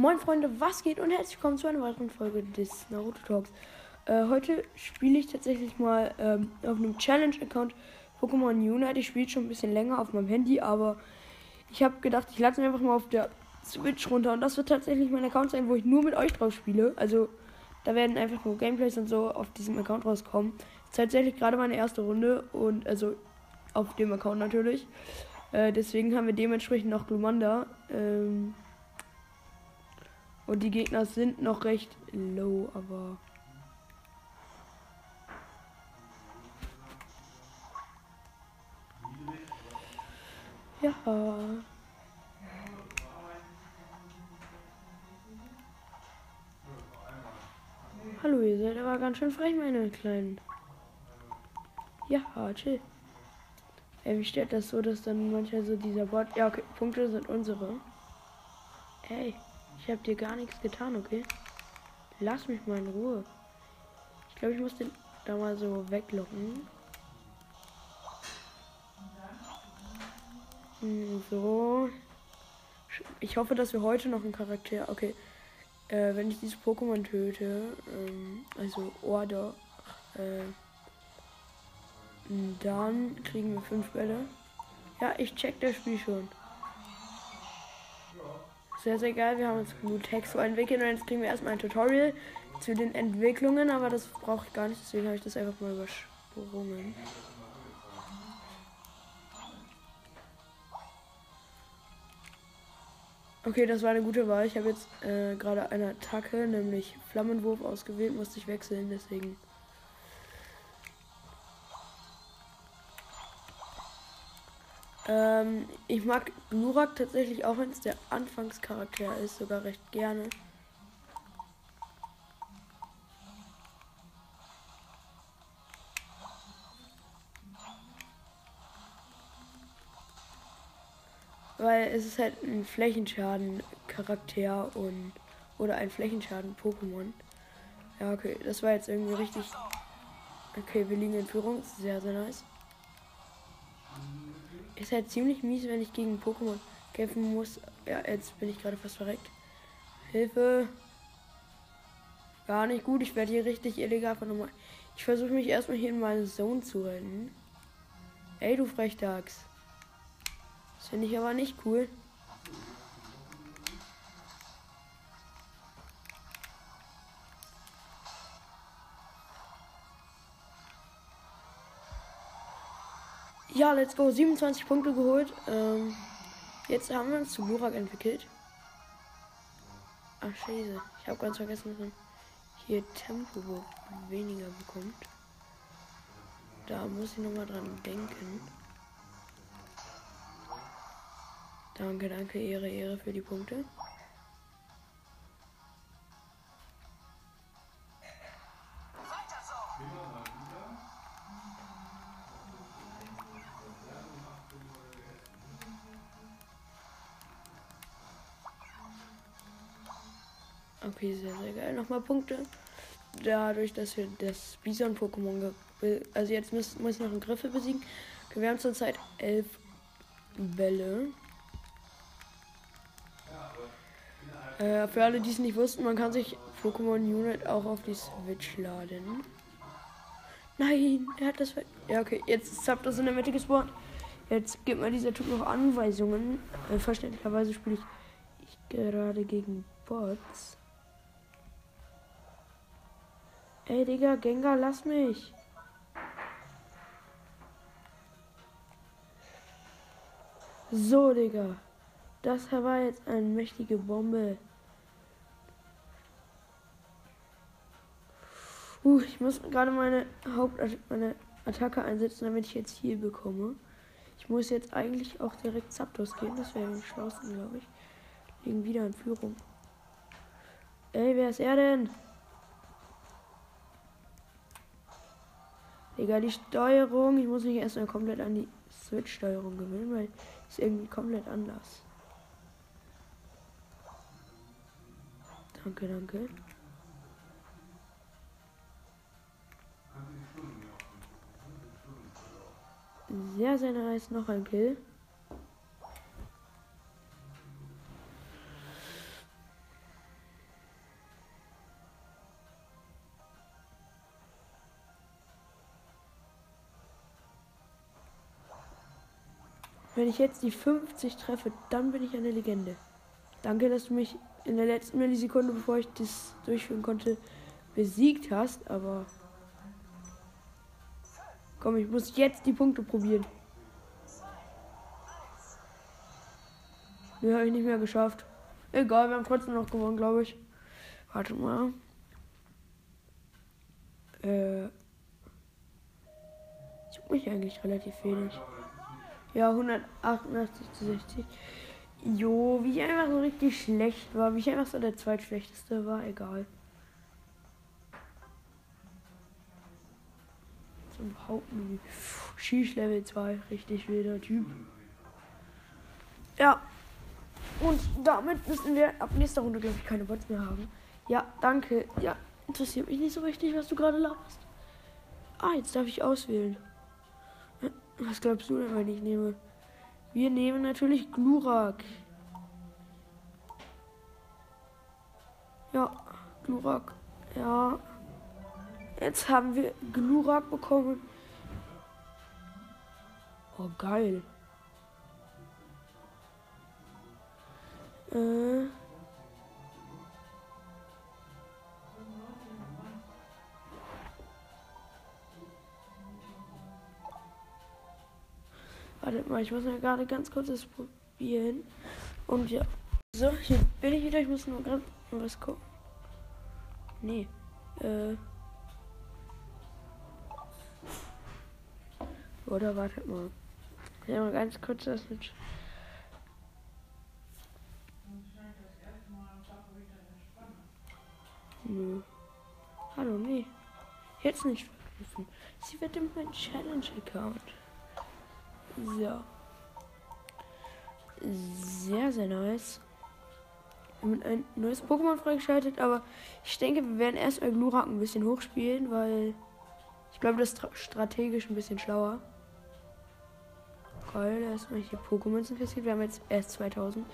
Moin Freunde, was geht und herzlich willkommen zu einer weiteren Folge des Naruto Talks. Äh, heute spiele ich tatsächlich mal ähm, auf einem Challenge-Account Pokémon Unite. Ich spiele schon ein bisschen länger auf meinem Handy, aber ich habe gedacht, ich lade es mir einfach mal auf der Switch runter. Und das wird tatsächlich mein Account sein, wo ich nur mit euch drauf spiele. Also da werden einfach nur Gameplays und so auf diesem Account rauskommen. Ist tatsächlich gerade meine erste Runde und also auf dem Account natürlich. Äh, deswegen haben wir dementsprechend noch Glumanda. Ähm, und die Gegner sind noch recht low, aber. Ja. Hallo, ihr seid aber ganz schön frech, meine Kleinen. Ja, chill. Ey, wie steht das so, dass dann manchmal so dieser Bot. Ja, okay, Punkte sind unsere. Ey, ich hab dir gar nichts getan, okay? Lass mich mal in Ruhe. Ich glaube, ich muss den da mal so weglocken. Hm, so. Ich hoffe, dass wir heute noch einen Charakter. Okay. Äh, wenn ich dieses Pokémon töte, ähm, also Order, äh, dann kriegen wir fünf Bälle. Ja, ich check das Spiel schon. Sehr, sehr geil. Wir haben uns so entwickelt und jetzt kriegen wir erstmal ein Tutorial zu den Entwicklungen, aber das brauche ich gar nicht, deswegen habe ich das einfach mal übersprungen. Okay, das war eine gute Wahl. Ich habe jetzt äh, gerade eine Attacke, nämlich Flammenwurf ausgewählt, musste ich wechseln, deswegen. Ähm, ich mag Glurak tatsächlich auch, wenn es der Anfangscharakter ist, sogar recht gerne. Weil es ist halt ein Flächenschaden-Charakter und oder ein Flächenschaden-Pokémon. Ja, okay, das war jetzt irgendwie richtig. Okay, wir liegen in Führung. Sehr, sehr nice. Ist halt ziemlich mies, wenn ich gegen Pokémon kämpfen muss. Ja, jetzt bin ich gerade fast verreckt. Hilfe. Gar nicht gut. Ich werde hier richtig illegal nochmal. Ich versuche mich erstmal hier in meine Zone zu rennen. Ey, du Frechdachs. Das finde ich aber nicht cool. Ja, let's go. 27 Punkte geholt. Ähm, jetzt haben wir uns zu Burak entwickelt. Ach, scheiße. Ich habe ganz vergessen, dass man hier Tempo weniger bekommt. Da muss ich nochmal dran denken. Danke, danke, Ehre, Ehre für die Punkte. Nochmal Punkte. Dadurch, dass wir das Bison-Pokémon. Also jetzt müssen wir noch einen Griffel besiegen. Wir haben zurzeit elf Bälle. Äh, für alle, die es nicht wussten, man kann sich Pokémon Unit auch auf die Switch laden. Nein, er hat das. Ja, okay, jetzt ist das in der Mitte gespawnt. Jetzt gibt mir dieser Typ noch Anweisungen. Äh, verständlicherweise spiele ich, ich gerade gegen Bots. Ey, Digga, Gengar, lass mich. So, Digga. Das war jetzt eine mächtige Bombe. Uh, ich muss gerade meine Haupt meine Attacke einsetzen, damit ich jetzt hier bekomme. Ich muss jetzt eigentlich auch direkt Zapdos gehen. Das wäre am schlausten, glaube ich. Liegen wieder in Führung. Ey, wer ist er denn? Egal, die Steuerung. Ich muss mich erstmal komplett an die Switch-Steuerung gewöhnen, weil es irgendwie komplett anders. Danke, danke. Sehr, sehr nice. Noch ein Kill. Wenn ich jetzt die 50 treffe, dann bin ich eine Legende. Danke, dass du mich in der letzten Millisekunde, bevor ich das durchführen konnte, besiegt hast, aber. Komm, ich muss jetzt die Punkte probieren. Ne, habe ich nicht mehr geschafft. Egal, wir haben trotzdem noch gewonnen, glaube ich. Warte mal. Äh. Juckt mich eigentlich relativ wenig. Ja, 188 zu 60. Jo, wie ich einfach so richtig schlecht war. Wie ich einfach so der zweitschlechteste war, egal. Zum Hauptmenü. Schieß Level 2, richtig wilder Typ. Ja. Und damit müssen wir ab nächster Runde, glaube ich, keine Bots mehr haben. Ja, danke. Ja, interessiert mich nicht so richtig, was du gerade laberst. Ah, jetzt darf ich auswählen. Was glaubst du denn, wenn ich nehme? Wir nehmen natürlich Glurak. Ja, Glurak. Ja. Jetzt haben wir Glurak bekommen. Oh, geil. Äh. Wartet mal, ich muss mal gerade ganz kurz das probieren. Und ja. So, hier bin ich wieder. Ich muss nur gerade was gucken. Nee. Äh. Oder wartet mal. Ich mal ganz kurz das mit. Nö. Hallo, nee. Jetzt nicht verknüpfen. Sie wird in meinen Challenge-Account. So. Sehr, sehr nice. Und ein neues Pokémon freigeschaltet, aber ich denke, wir werden erstmal Glurak ein bisschen hochspielen, weil ich glaube, das ist strategisch ein bisschen schlauer. Geil, erstmal hier Pokémon interessiert. Wir haben jetzt erst 2000.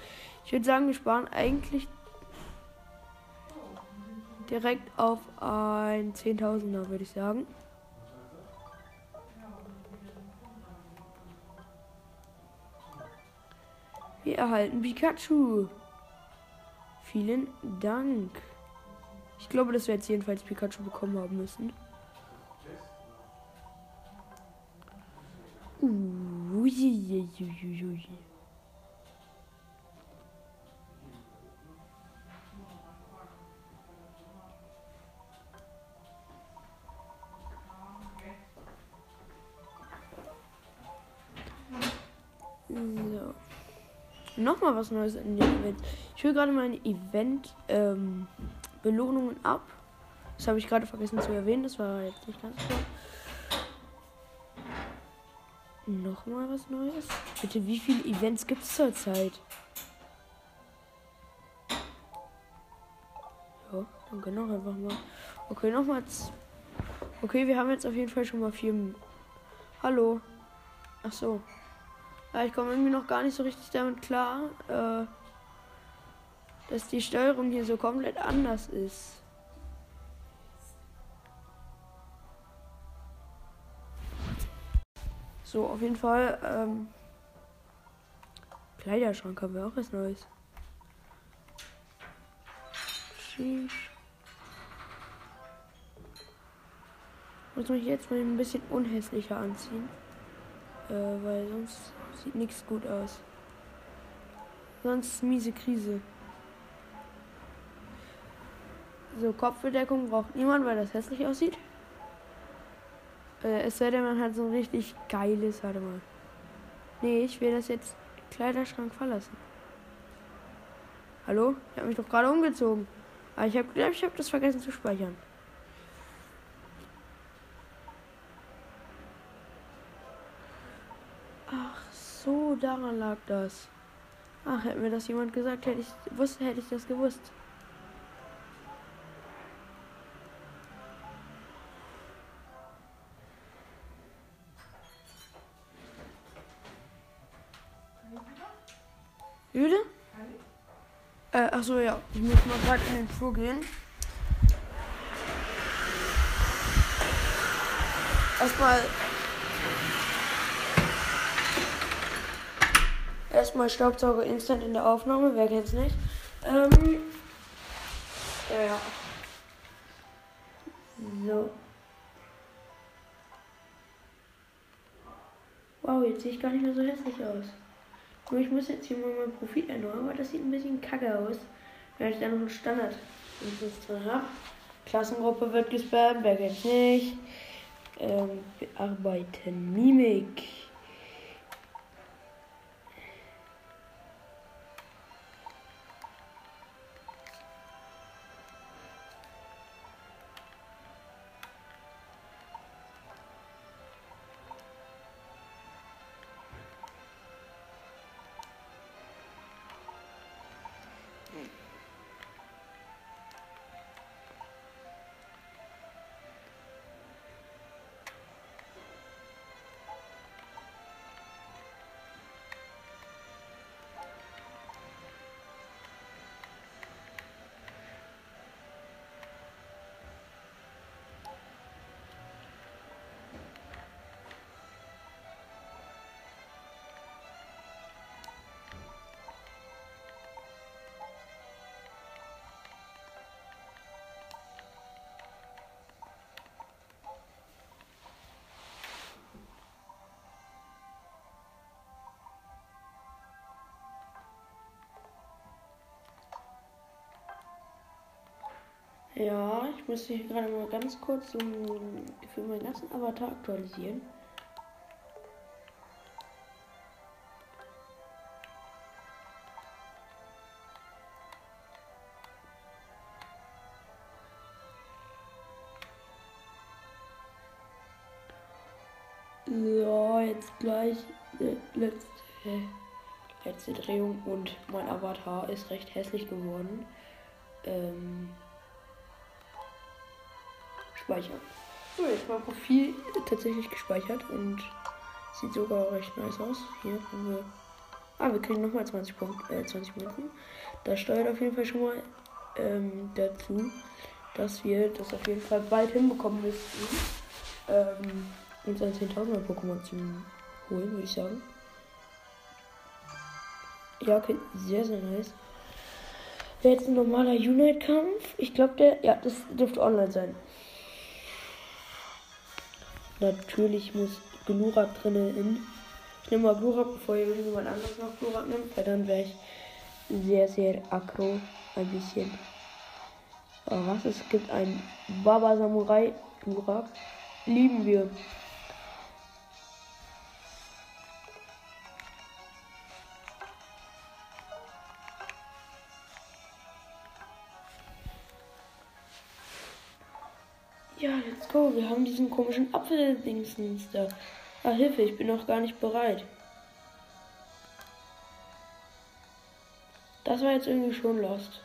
Ich würde sagen, wir sparen eigentlich direkt auf ein 10.000er, würde ich sagen. Wir erhalten Pikachu. Vielen Dank. Ich glaube, dass wir jetzt jedenfalls Pikachu bekommen haben müssen. Ui, ui, ui, ui. Nochmal was Neues in den Events. Ich will gerade meine Event-Belohnungen ähm, ab. Das habe ich gerade vergessen zu erwähnen. Das war jetzt nicht ganz klar. Nochmal was Neues. Bitte, wie viele Events gibt es zurzeit? Ja, dann genau einfach mal. Okay, nochmals. Okay, wir haben jetzt auf jeden Fall schon mal vier. Hallo. Ach so. Ja, ich komme irgendwie noch gar nicht so richtig damit klar, äh, dass die Steuerung hier so komplett anders ist. So, auf jeden Fall, ähm, Kleiderschrank haben wir auch was Neues. Sheesh. Muss mich jetzt mal ein bisschen unhässlicher anziehen. Äh, weil sonst Sieht nichts gut aus. Sonst miese Krise. So, Kopfbedeckung braucht niemand, weil das hässlich aussieht. Äh, es sei denn, man hat so ein richtig geiles. Warte mal. Nee, ich will das jetzt Kleiderschrank verlassen. Hallo? Ich habe mich doch gerade umgezogen. Aber ich habe ich habe das vergessen zu speichern. Daran lag das. Ach, hätte mir das jemand gesagt, hätte ich wusste, hätte ich das gewusst. Öde? Äh, ach so, ja. Ich muss mal gerade in den Flur gehen. Erstmal Erstmal Staubsauger instant in der Aufnahme, wer kennt's nicht? Ähm, ja. So. Wow, jetzt sehe ich gar nicht mehr so hässlich aus. Nur ich muss jetzt hier mal mein Profil erneuern, weil das sieht ein bisschen kacke aus. Wenn ich da noch einen Standard drin habe. Klassengruppe wird gespammt, wer kennt's nicht? Ähm, bearbeiten Mimik. Ja, ich muss hier gerade mal ganz kurz so für meinen ganzen Avatar aktualisieren. So, jetzt gleich äh, letzte, letzte Drehung und mein Avatar ist recht hässlich geworden. Ähm, speichern. So, jetzt mein Profil tatsächlich gespeichert und sieht sogar recht nice aus. Hier haben wir. Ah, wir kriegen nochmal 20 Punkte, äh, 20 Minuten. Das steuert auf jeden Fall schon mal ähm, dazu, dass wir das auf jeden Fall bald hinbekommen müssten, ähm, uns ein 10.000er Pokémon zu holen, würde ich sagen. Ja, okay, sehr, sehr nice. Wäre jetzt ein normaler Unite-Kampf. Ich glaube, der, ja, das dürfte online sein. Natürlich muss Glurak drinnen in. Ich nehme mal Glurak, bevor irgendjemand anderes noch Glurak nimmt, weil dann wäre ich sehr, sehr aggro. Ein bisschen. Aber was? Es gibt ein Baba Samurai Glurak. Lieben wir. Wir haben diesen komischen Apfel-Dingsens da. Ah, Hilfe, ich bin noch gar nicht bereit. Das war jetzt irgendwie schon lost.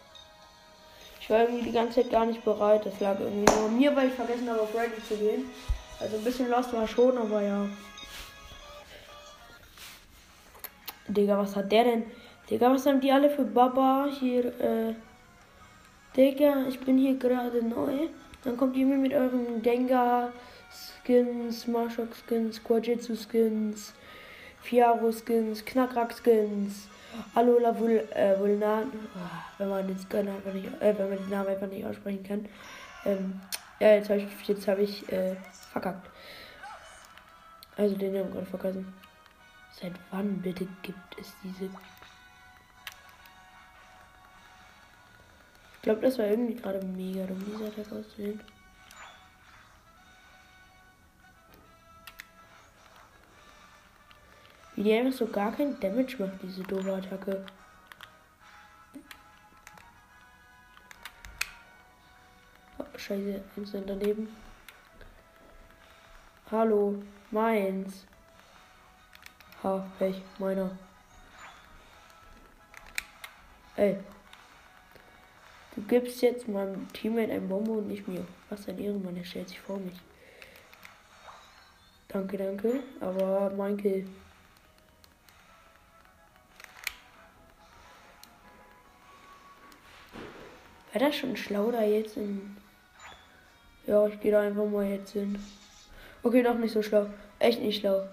Ich war irgendwie die ganze Zeit gar nicht bereit. Das lag irgendwie nur an mir, weil ich vergessen habe, auf Ready zu gehen. Also ein bisschen lost war schon, aber ja. Digga, was hat der denn? Digga, was haben die alle für Baba hier? Äh Digga, ich bin hier gerade neu. Dann kommt ihr mit euren Gengar Skins, Marshok Skins, Quajitsu Skins, Fiaro Skins, Knackrack Skins, Alola Vul, äh, Vulnan, oh, wenn man den Skin einfach nicht, äh, wenn man den Namen einfach nicht aussprechen kann. Ähm, ja, jetzt habe ich, jetzt habe ich, äh, verkackt. Also den Namen gerade vergessen. Seit wann bitte gibt es diese Ich glaube, das war irgendwie gerade mega dumm, dieser Attack auszusehen. Wie die einfach so gar kein Damage macht, diese doofe Attacke. Oh, scheiße, instant daneben. Hallo, meins. Ha, Pech, meiner. Ey, Du gibst jetzt meinem Teammate ein Bombe und nicht mir. Was ein Ehrenmann, er stellt sich vor mich. Danke, danke. Aber mein Kill. War das schon schlau da jetzt in. Ja, ich gehe da einfach mal jetzt hin. Okay, doch nicht so schlau. Echt nicht schlau.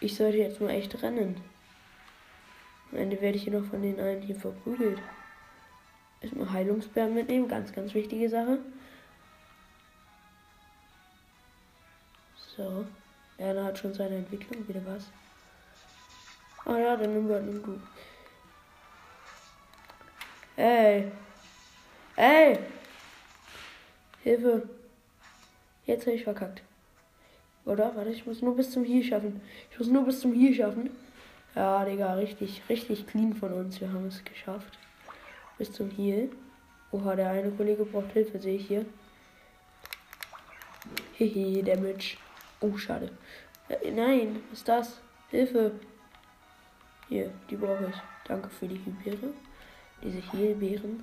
Ich sollte jetzt mal echt rennen. Am Ende werde ich hier noch von den einen hier verprügelt. Erstmal Heilungsbären mitnehmen, ganz, ganz wichtige Sache. So. Erna hat schon seine Entwicklung, wieder was. Ah ja, dann nimm, nimm du. Ey. Ey. Hilfe. Jetzt habe ich verkackt. Oder? Warte, ich muss nur bis zum Hier schaffen. Ich muss nur bis zum Hier schaffen. Ja, Digga, richtig, richtig clean von uns. Wir haben es geschafft. Bis zum Heal. Oha, der eine Kollege braucht Hilfe, sehe ich hier. Hehe, Damage. Oh, schade. Äh, nein, was ist das? Hilfe. Hier, die brauche ich. Danke für die Hybeere. Diese Heelbeeren.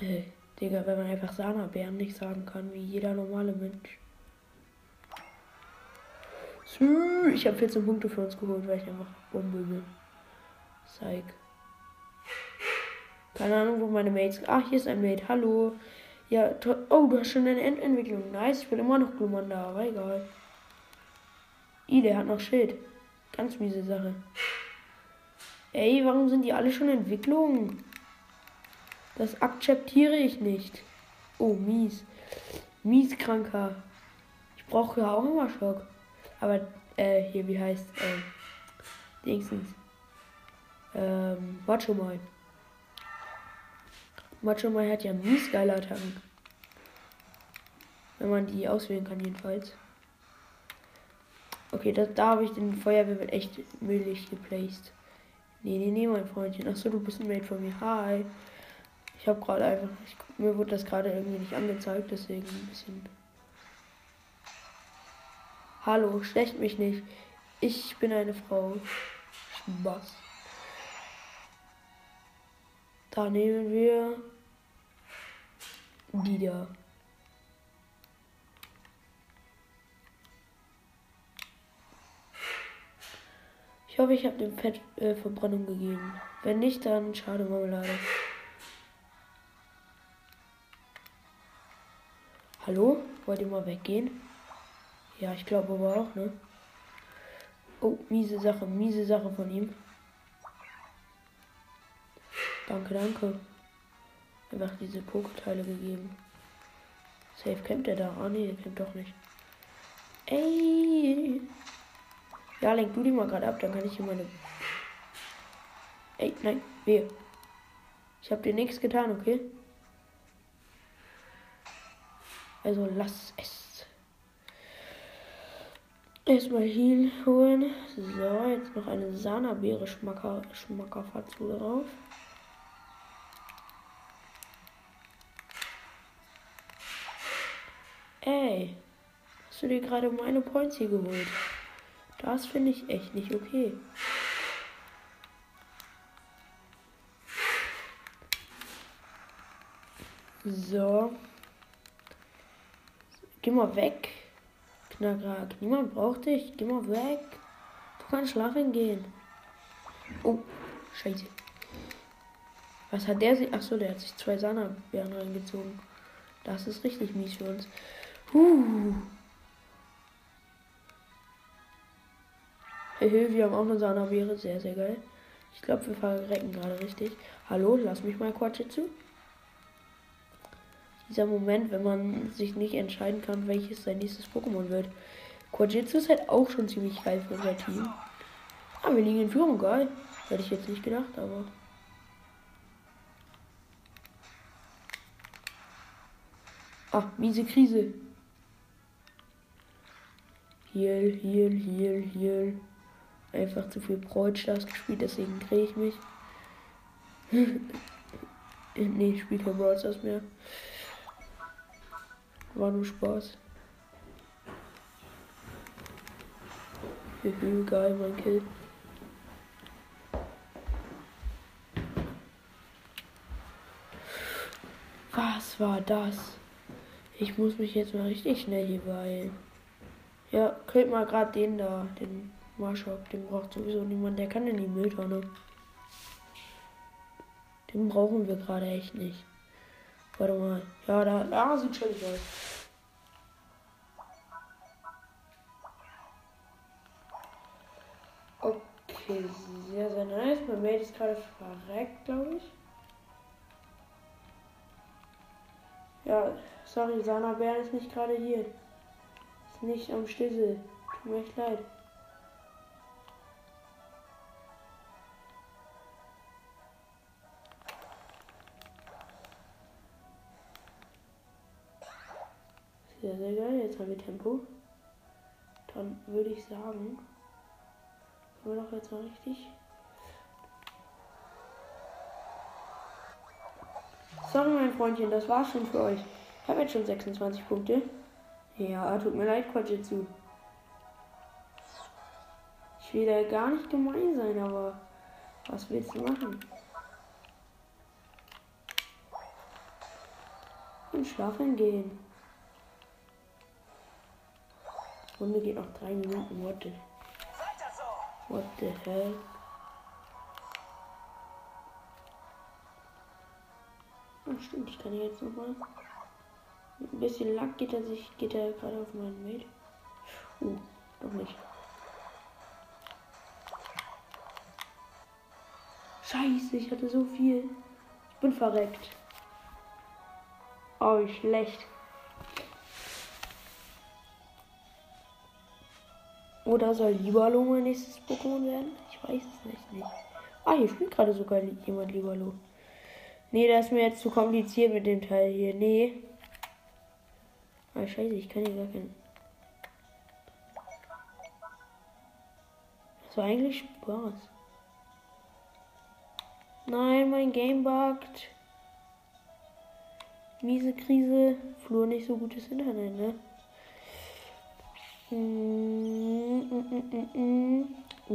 Äh, Digga, wenn man einfach Sana-Bären nicht sagen kann, wie jeder normale Mensch. Ich habe 14 Punkte für uns geholt, weil ich einfach Bombe bin. Zeig. Keine Ahnung, wo meine Mates. Ach, hier ist ein Mate. Hallo. Ja, oh, du hast schon eine Endentwicklung. Nice, ich bin immer noch Glumanda, aber egal. I, der hat noch Schild. Ganz miese Sache. Ey, warum sind die alle schon in Entwicklung? Das akzeptiere ich nicht. Oh, mies. Mies kranker. Ich brauche ja auch immer Schock. Aber, äh, hier, wie heißt, ähm, Dingsens. Ähm, Macho mal. Macho mal hat ja mies geile Attacken. Wenn man die auswählen kann, jedenfalls. Okay, das, da habe ich den Feuerwehr echt müllig geplaced. Nee, nee, nee, mein Freundchen. Achso, du bist ein Mate von mir. Hi. Ich habe gerade einfach. Ich, mir wurde das gerade irgendwie nicht angezeigt, deswegen ein bisschen. Hallo, schlecht mich nicht. Ich bin eine Frau. Spaß. Da nehmen wir die da. Ich hoffe, ich habe dem Fett äh, Verbrennung gegeben. Wenn nicht, dann schade Marmelade. Hallo? Wollt ihr mal weggehen? Ja, ich glaube aber auch, ne? Oh, miese Sache, miese Sache von ihm. Danke, danke. Einfach diese Poketeile gegeben. Safe campt er da. Ah, nee, der campt doch nicht. Ey! Ja, lenk du die mal gerade ab, dann kann ich hier meine. Ey, nein, wehe. Ich habe dir nichts getan, okay? Also lass es. Erstmal Heal holen. So, jetzt noch eine Sana-Beere Schmacker, Schmackerfazu drauf. Ey, hast du dir gerade meine Points hier geholt? Das finde ich echt nicht okay. So. Geh mal weg. Knackrack. Niemand braucht dich. Geh mal weg. Du kannst schlafen gehen. Oh, scheiße. Was hat der sich? Achso, der hat sich zwei Sana-Bären reingezogen. Das ist richtig mies für uns. Huh. Hey, wir haben auch eine Sana-Beere. Sehr, sehr geil. Ich glaube, wir verrecken gerade richtig. Hallo, lass mich mal Quatschitsu dieser Moment, wenn man sich nicht entscheiden kann, welches sein nächstes Pokémon wird. Quajitsu ist halt auch schon ziemlich geil für unser Team. Ah, wir liegen in Führung, geil. Hätte ich jetzt nicht gedacht, aber. Ah, miese Krise. Heal, heal, heal, heal. Einfach zu viel Brawl gespielt, deswegen drehe ich mich. nee, ich spiele kein Brawl mehr. War nur Spaß. Hühü, geil, mein Kill. Was war das? Ich muss mich jetzt mal richtig schnell hier beeilen. Ja, kriegt mal gerade den da, den Marschok. Den braucht sowieso niemand. Der kann in die Mülltonne. Den brauchen wir gerade echt nicht. Warte mal. Ja, da, sieht schon aus. Okay, sehr, sehr nice. Mein Mate ist gerade verreckt, glaube ich. Ja, sorry, Sana Bär ist nicht gerade hier. Nicht am Stissel. Tut mir echt leid. Sehr, sehr geil. Jetzt haben wir Tempo. Dann würde ich sagen, können wir doch jetzt mal richtig. Sorry, mein Freundchen, das war's schon für euch. Ich habe jetzt schon 26 Punkte. Ja, tut mir leid, zu. Ich will da gar nicht gemein sein, aber was willst du machen? Und schlafen gehen. Runde geht noch drei Minuten. What the, what the hell? Ach stimmt, ich kann jetzt noch mal. Mit ein bisschen Lack geht er sich, geht er gerade auf meinen Mate. Uh, noch nicht. Scheiße, ich hatte so viel. Ich bin verreckt. Oh, wie schlecht. Oder soll Libalo mein nächstes Pokémon werden? Ich weiß es nicht. nicht. Ah, hier spielt gerade sogar jemand Libalo. Nee, das ist mir jetzt zu kompliziert mit dem Teil hier. Nee. Ah, scheiße, ich kann hier gar keinen. Das war eigentlich Spaß. Nein, mein Game buggt. Miese Krise. Flur nicht so gutes Internet, ne?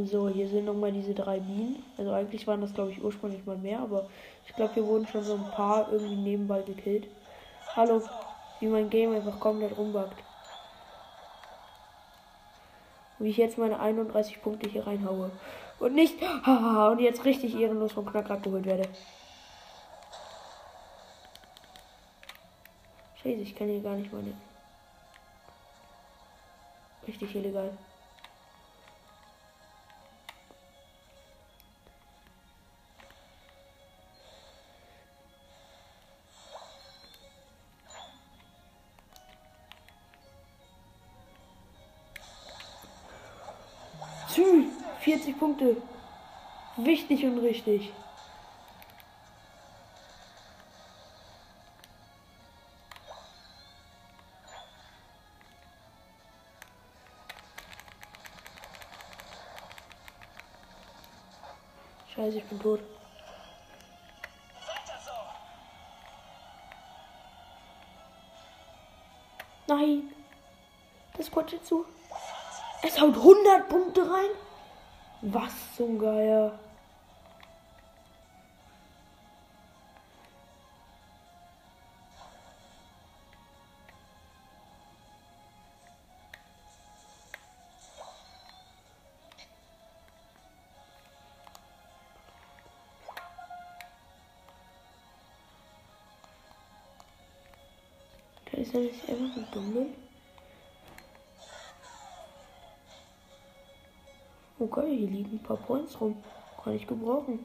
So, hier sind nochmal diese drei Bienen. Also eigentlich waren das, glaube ich, ursprünglich mal mehr, aber ich glaube, hier wurden schon so ein paar irgendwie nebenbei gekillt. Hallo, wie mein Game einfach komplett rumbackt. Wie ich jetzt meine 31 Punkte hier reinhaue. Und nicht, haha, und jetzt richtig ehrenlos vom Knack abgeholt werde. Scheiße, ich kann hier gar nicht meine Richtig illegal. Punkte. Wichtig und richtig. Scheiße, ich bin tot. Zum Geier. Ist er nicht einfach so dumm? Oh geil, hier liegen ein paar Points rum. Kann ich gebrauchen.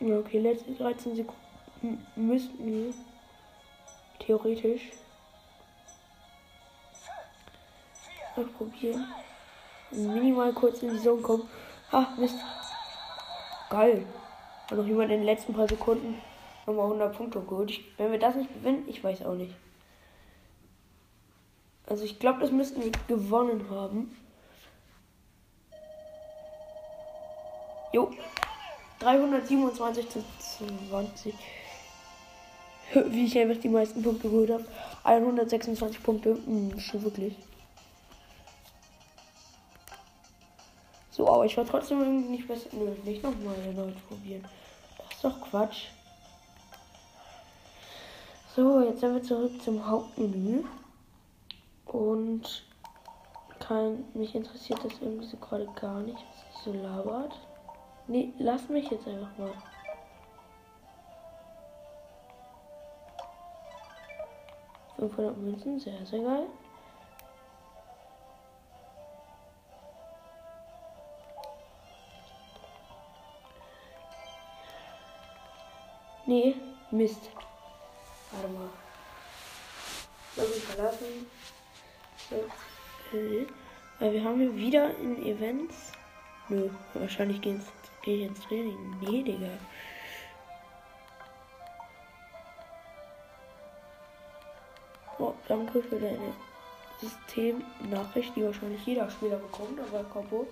Ja, okay, letzte 13 Sekunden müssten wir theoretisch noch probieren. Minimal kurz in die Zone kommen. Ah, Mist. Geil. Hat noch jemand in den letzten paar Sekunden nochmal 100 Punkte geholt. Wenn wir das nicht gewinnen, ich weiß auch nicht. Also ich glaube, das müssten wir gewonnen haben. Jo. 327 zu 20. Wie ich einfach die meisten Punkte geholt habe. 126 Punkte. Hm, schon wirklich. So, aber ich war trotzdem irgendwie nicht besser. Nö, nicht nochmal erneut probieren. Das ist doch Quatsch. So, jetzt sind wir zurück zum Hauptmenü. Und kein, mich interessiert das irgendwie so gerade gar nicht, was sie so labert. Nee, lass mich jetzt einfach mal. Fünfhundert Münzen, sehr, sehr geil. Nee, Mist. Warte mal. Lass mich verlassen. Weil wir haben hier wieder in Events. Nö, wahrscheinlich gehe ich ins Training. Nee, Digga. Oh, danke für deine Systemnachricht, die wahrscheinlich jeder Spieler bekommt, aber Kombo.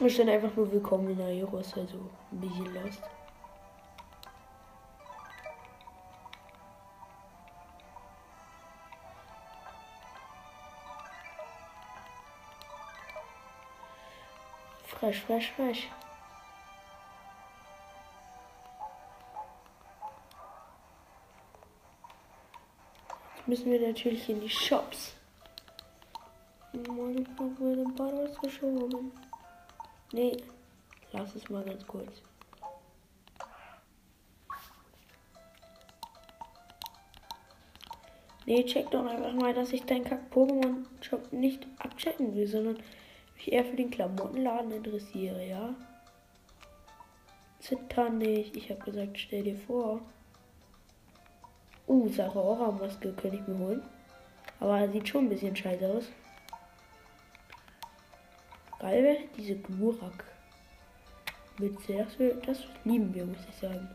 Ich stand einfach nur willkommen in der Heroes, also ein bisschen lost. Fresh, fresh, fresh. müssen wir natürlich in die Shops. Mann, ich hab mir den Ball ausgeschoben. Nee, lass es mal ganz kurz. Nee, check doch einfach mal, dass ich deinen Kack-Pokémon-Shop nicht abchecken will, sondern mich eher für den Klamottenladen interessiere, ja? Zitter nicht. Ich habe gesagt, stell dir vor. Uh, Sache Aura-Maske könnte ich mir holen. Aber sieht schon ein bisschen scheiße aus. Geil wäre diese Glurak. Mütze. Das, wir, das lieben wir, muss ich sagen.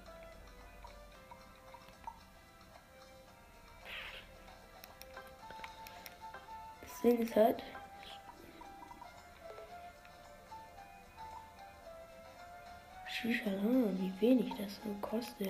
Das Ding ist halt. Shisha, wie wenig das so kostet.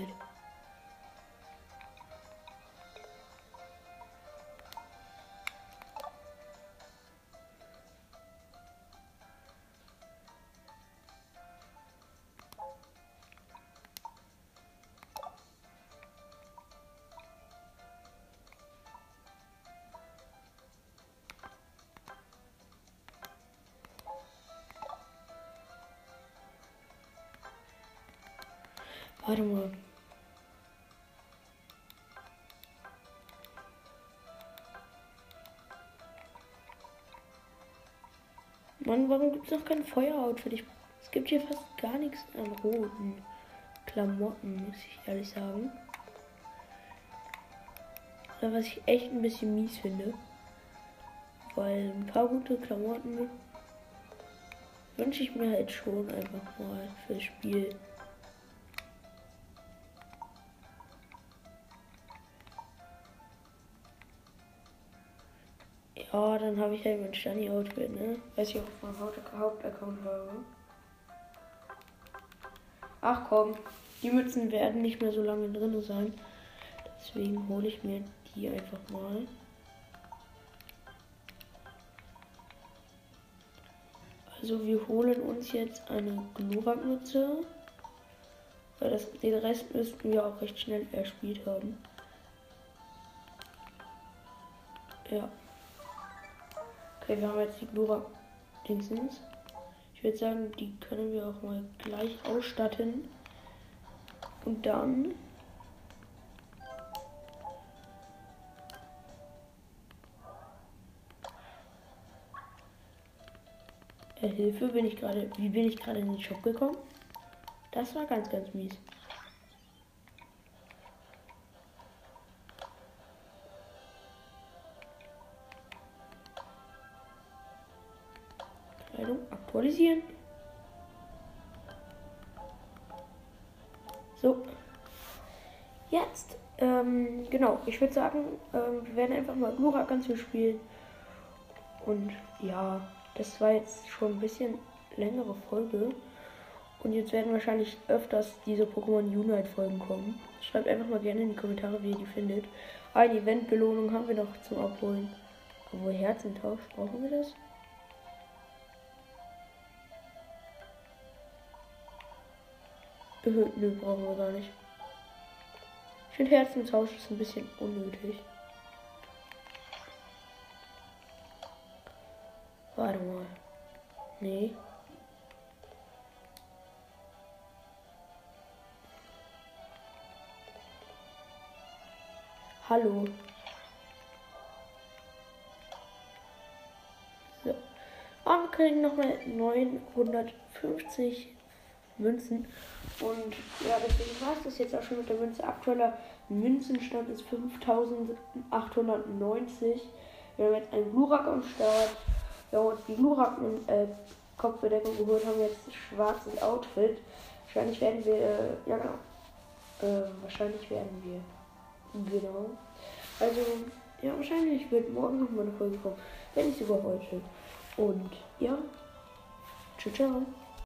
Warte mal. Mann, warum gibt es noch kein Feueroutfit? es gibt hier fast gar nichts an roten Klamotten, muss ich ehrlich sagen. Was ich echt ein bisschen mies finde. Weil ein paar gute Klamotten wünsche ich mir halt schon einfach mal fürs Spiel. Oh, dann habe ich halt mein Stani-Outfit, ne? Weiß ich auch meinem Hauptaccount habe. Ach komm, die Mützen werden nicht mehr so lange drin sein. Deswegen hole ich mir die einfach mal. Also wir holen uns jetzt eine Glurak-Mütze. Weil das, den Rest müssten wir auch recht schnell erspielt haben. Ja. Okay, wir haben jetzt die Glora Dingsens. Ich würde sagen, die können wir auch mal gleich ausstatten. Und dann äh, Hilfe, bin ich gerade. Wie bin ich gerade in den Shop gekommen? Das war ganz, ganz mies. Aktualisieren. So. Jetzt, ähm, genau, ich würde sagen, ähm, wir werden einfach mal Glurak ganz viel spielen. Und ja, das war jetzt schon ein bisschen längere Folge. Und jetzt werden wahrscheinlich öfters diese Pokémon Unite Folgen kommen. Schreibt einfach mal gerne in die Kommentare, wie ihr die findet. Eine Eventbelohnung haben wir noch zum Abholen. Obwohl Herzentausch, brauchen wir das? Nö, brauchen wir gar nicht. Ich finde Herzentausch ist ein bisschen unnötig. Warte mal. Nee. Hallo. So. Aber wir kriegen nochmal 950 Münzen. Und ja, deswegen war es das jetzt auch schon mit der Münze. Aktueller Münzenstand ist 5890. Wir haben jetzt einen Glurak am Start. Wir haben uns die Glurak äh, Kopfbedeckung geholt, haben jetzt schwarzes Outfit. Wahrscheinlich werden wir, äh, ja genau. Äh, wahrscheinlich werden wir, genau. Also, ja, wahrscheinlich wird morgen noch mal eine Folge kommen. Wenn nicht sogar heute. Und ja, ciao, ciao.